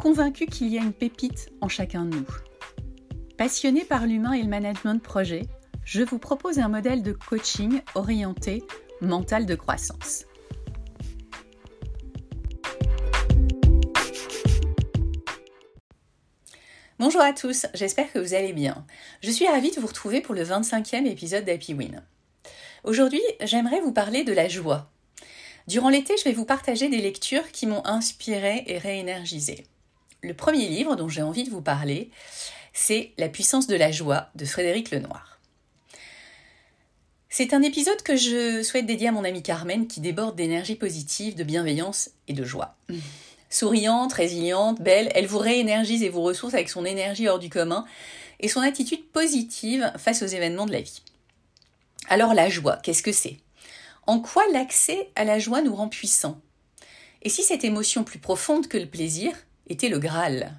convaincu qu'il y a une pépite en chacun de nous. Passionné par l'humain et le management de projet, je vous propose un modèle de coaching orienté mental de croissance. Bonjour à tous, j'espère que vous allez bien. Je suis ravie de vous retrouver pour le 25e épisode d'Happy Win. Aujourd'hui, j'aimerais vous parler de la joie. Durant l'été, je vais vous partager des lectures qui m'ont inspiré et réénergisé. Le premier livre dont j'ai envie de vous parler, c'est La puissance de la joie de Frédéric Lenoir. C'est un épisode que je souhaite dédier à mon amie Carmen qui déborde d'énergie positive, de bienveillance et de joie. Souriante, résiliente, belle, elle vous réénergise et vous ressource avec son énergie hors du commun et son attitude positive face aux événements de la vie. Alors la joie, qu'est-ce que c'est? En quoi l'accès à la joie nous rend puissants? Et si cette émotion plus profonde que le plaisir était le Graal.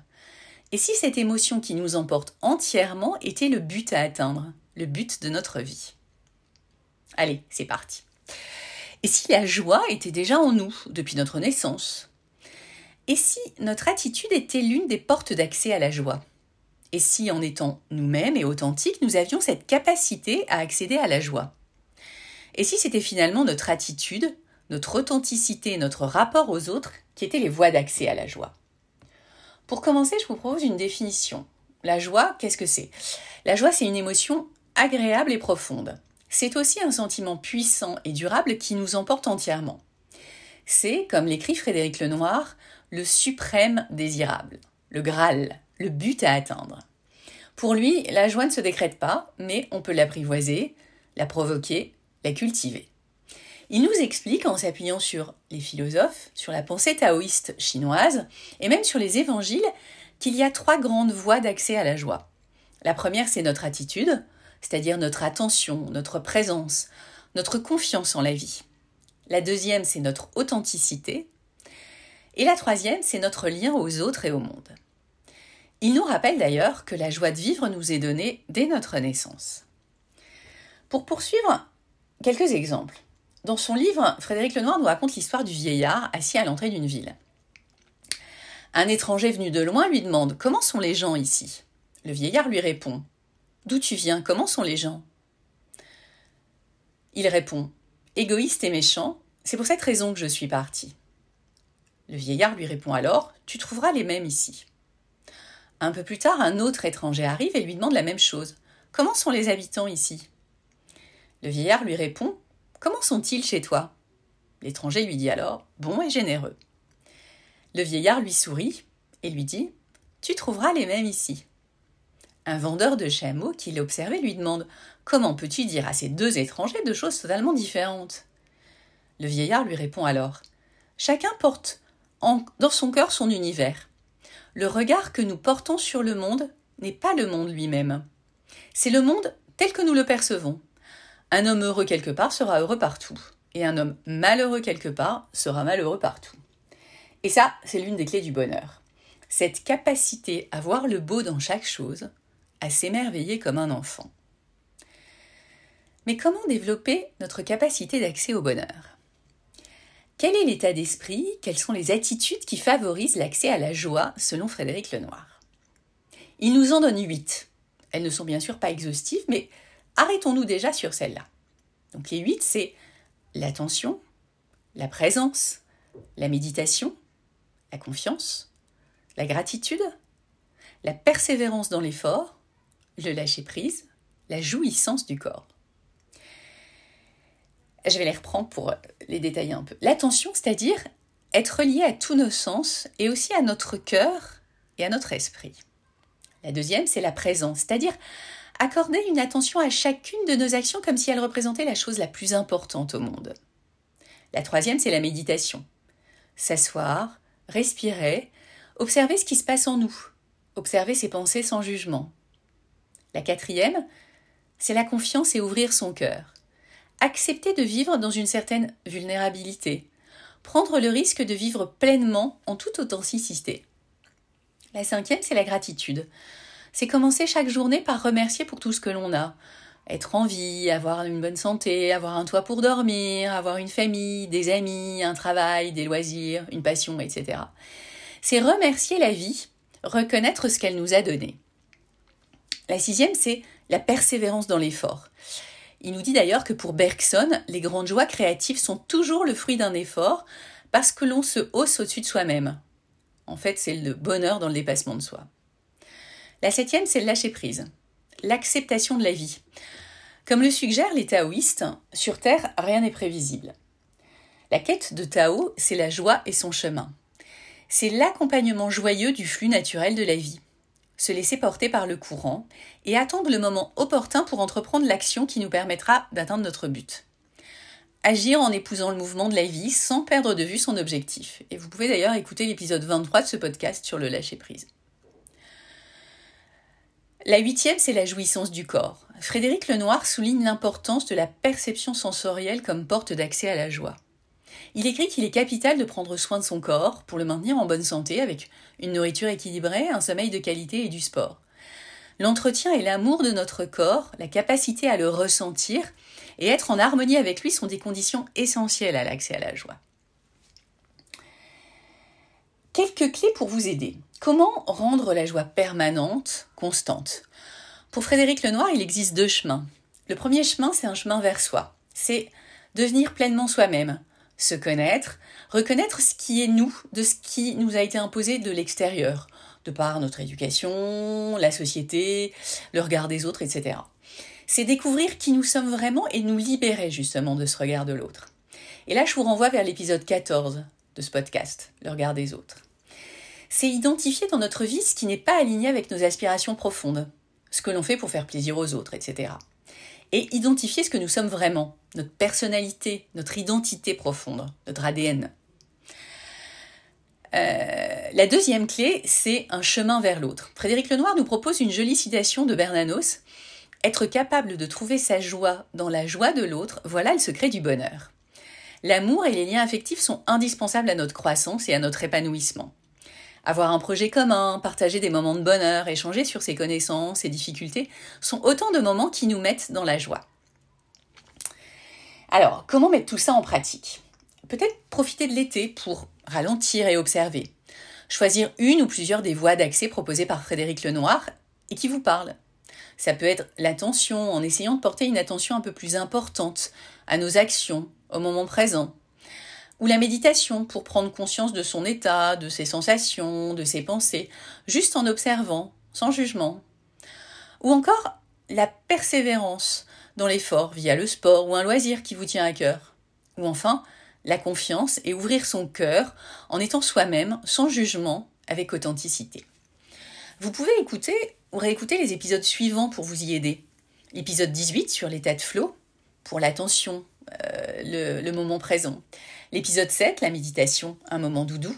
Et si cette émotion qui nous emporte entièrement était le but à atteindre, le but de notre vie? Allez, c'est parti. Et si la joie était déjà en nous depuis notre naissance? Et si notre attitude était l'une des portes d'accès à la joie? Et si en étant nous-mêmes et authentiques, nous avions cette capacité à accéder à la joie? Et si c'était finalement notre attitude, notre authenticité, notre rapport aux autres qui étaient les voies d'accès à la joie? Pour commencer, je vous propose une définition. La joie, qu'est-ce que c'est? La joie, c'est une émotion agréable et profonde. C'est aussi un sentiment puissant et durable qui nous emporte entièrement. C'est, comme l'écrit Frédéric Lenoir, le suprême désirable, le Graal, le but à atteindre. Pour lui, la joie ne se décrète pas, mais on peut l'apprivoiser, la provoquer, la cultiver. Il nous explique, en s'appuyant sur les philosophes, sur la pensée taoïste chinoise, et même sur les évangiles, qu'il y a trois grandes voies d'accès à la joie. La première, c'est notre attitude, c'est-à-dire notre attention, notre présence, notre confiance en la vie. La deuxième, c'est notre authenticité. Et la troisième, c'est notre lien aux autres et au monde. Il nous rappelle d'ailleurs que la joie de vivre nous est donnée dès notre naissance. Pour poursuivre, quelques exemples. Dans son livre, Frédéric Lenoir nous raconte l'histoire du vieillard assis à l'entrée d'une ville. Un étranger venu de loin lui demande Comment sont les gens ici? Le vieillard lui répond D'où tu viens? Comment sont les gens? Il répond Égoïste et méchant, c'est pour cette raison que je suis parti. Le vieillard lui répond alors Tu trouveras les mêmes ici. Un peu plus tard, un autre étranger arrive et lui demande la même chose Comment sont les habitants ici? Le vieillard lui répond Comment sont-ils chez toi? L'étranger lui dit alors Bon et généreux. Le vieillard lui sourit et lui dit Tu trouveras les mêmes ici. Un vendeur de chameaux qui l'observait lui demande Comment peux-tu dire à ces deux étrangers deux choses totalement différentes? Le vieillard lui répond alors Chacun porte dans son cœur son univers. Le regard que nous portons sur le monde n'est pas le monde lui-même. C'est le monde tel que nous le percevons. Un homme heureux quelque part sera heureux partout. Et un homme malheureux quelque part sera malheureux partout. Et ça, c'est l'une des clés du bonheur. Cette capacité à voir le beau dans chaque chose, à s'émerveiller comme un enfant. Mais comment développer notre capacité d'accès au bonheur? Quel est l'état d'esprit? Quelles sont les attitudes qui favorisent l'accès à la joie selon Frédéric Lenoir? Il nous en donne huit. Elles ne sont bien sûr pas exhaustives, mais Arrêtons-nous déjà sur celle-là. Donc les huit, c'est l'attention, la présence, la méditation, la confiance, la gratitude, la persévérance dans l'effort, le lâcher-prise, la jouissance du corps. Je vais les reprendre pour les détailler un peu. L'attention, c'est-à-dire être lié à tous nos sens et aussi à notre cœur et à notre esprit. La deuxième, c'est la présence, c'est-à-dire accorder une attention à chacune de nos actions comme si elles représentaient la chose la plus importante au monde. La troisième, c'est la méditation. S'asseoir, respirer, Observer ce qui se passe en nous. Observer ses pensées sans jugement. La quatrième, c'est la confiance et ouvrir son cœur. Accepter de vivre dans une certaine vulnérabilité. Prendre le risque de vivre pleinement en toute authenticité. La cinquième, c'est la gratitude. C'est commencer chaque journée par remercier pour tout ce que l'on a. Être en vie, avoir une bonne santé, avoir un toit pour dormir, avoir une famille, des amis, un travail, des loisirs, une passion, etc. C'est remercier la vie, reconnaître ce qu'elle nous a donné. La sixième, c'est la persévérance dans l'effort. Il nous dit d'ailleurs que pour Bergson, les grandes joies créatives sont toujours le fruit d'un effort parce que l'on se hausse au-dessus de soi-même. En fait, c'est le bonheur dans le dépassement de soi. La septième, c'est le lâcher-prise, l'acceptation de la vie. Comme le suggèrent les taoïstes, sur Terre, rien n'est prévisible. La quête de Tao, c'est la joie et son chemin. C'est l'accompagnement joyeux du flux naturel de la vie se laisser porter par le courant et attendre le moment opportun pour entreprendre l'action qui nous permettra d'atteindre notre but. Agir en épousant le mouvement de la vie sans perdre de vue son objectif. Et vous pouvez d'ailleurs écouter l'épisode 23 de ce podcast sur le lâcher-prise. La huitième, c'est la jouissance du corps. Frédéric Lenoir souligne l'importance de la perception sensorielle comme porte d'accès à la joie. Il écrit qu'il est capital de prendre soin de son corps pour le maintenir en bonne santé avec une nourriture équilibrée, un sommeil de qualité et du sport. L'entretien et l'amour de notre corps, la capacité à le ressentir et être en harmonie avec lui sont des conditions essentielles à l'accès à la joie. Quelques clés pour vous aider. Comment rendre la joie permanente, constante? Pour Frédéric Lenoir, il existe deux chemins. Le premier chemin, c'est un chemin vers soi. C'est devenir pleinement soi-même, se connaître, reconnaître ce qui est nous de ce qui nous a été imposé de l'extérieur, de par notre éducation, la société, le regard des autres, etc. C'est découvrir qui nous sommes vraiment et nous libérer justement de ce regard de l'autre. Et là, je vous renvoie vers l'épisode 14 de ce podcast, le regard des autres. C'est identifier dans notre vie ce qui n'est pas aligné avec nos aspirations profondes, ce que l'on fait pour faire plaisir aux autres, etc et identifier ce que nous sommes vraiment, notre personnalité, notre identité profonde, notre ADN. Euh, la deuxième clé, c'est un chemin vers l'autre. Frédéric Lenoir nous propose une jolie citation de Bernanos. Être capable de trouver sa joie dans la joie de l'autre, voilà le secret du bonheur. L'amour et les liens affectifs sont indispensables à notre croissance et à notre épanouissement. Avoir un projet commun, partager des moments de bonheur, échanger sur ses connaissances et difficultés sont autant de moments qui nous mettent dans la joie. Alors, comment mettre tout ça en pratique? Peut-être profiter de l'été pour ralentir et observer. Choisir une ou plusieurs des voies d'accès proposées par Frédéric Lenoir et qui vous parlent. Ça peut être l'attention en essayant de porter une attention un peu plus importante à nos actions, au moment présent, ou la méditation pour prendre conscience de son état, de ses sensations, de ses pensées, juste en observant, sans jugement. Ou encore la persévérance dans l'effort via le sport ou un loisir qui vous tient à cœur. Ou enfin la confiance et ouvrir son cœur en étant soi-même, sans jugement, avec authenticité. Vous pouvez écouter ou réécouter les épisodes suivants pour vous y aider. L'épisode 18 sur l'état de flow, pour l'attention, euh, le moment présent. L'épisode 7, la méditation, un moment doudou.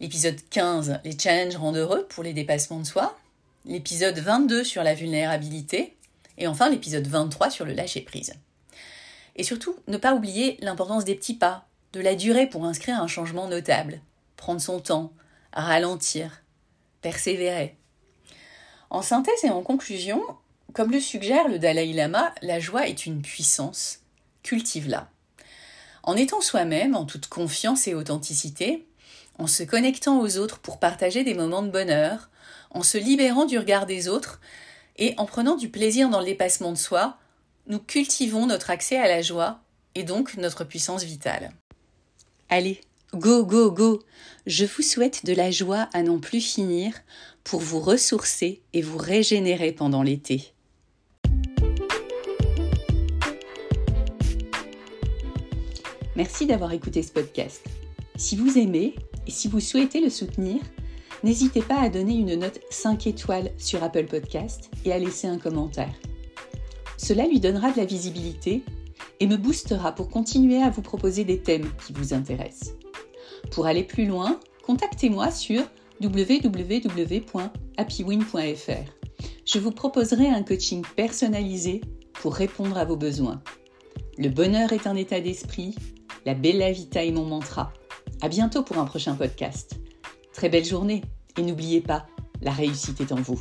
L'épisode 15, les challenges rendent heureux pour les dépassements de soi. L'épisode 22 sur la vulnérabilité. Et enfin l'épisode 23 sur le lâcher-prise. Et surtout, ne pas oublier l'importance des petits pas, de la durée pour inscrire un changement notable. Prendre son temps, ralentir, persévérer. En synthèse et en conclusion, comme le suggère le Dalai Lama, la joie est une puissance. Cultive-la en étant soi-même, en toute confiance et authenticité, en se connectant aux autres pour partager des moments de bonheur, en se libérant du regard des autres et en prenant du plaisir dans le de soi, nous cultivons notre accès à la joie et donc notre puissance vitale. Allez, go, go, go Je vous souhaite de la joie à n'en plus finir pour vous ressourcer et vous régénérer pendant l'été. Merci d'avoir écouté ce podcast. Si vous aimez et si vous souhaitez le soutenir, n'hésitez pas à donner une note 5 étoiles sur Apple Podcast et à laisser un commentaire. Cela lui donnera de la visibilité et me boostera pour continuer à vous proposer des thèmes qui vous intéressent. Pour aller plus loin, contactez-moi sur www.happywin.fr. Je vous proposerai un coaching personnalisé pour répondre à vos besoins. Le bonheur est un état d'esprit, la bella vita est mon mantra. À bientôt pour un prochain podcast. Très belle journée et n'oubliez pas, la réussite est en vous.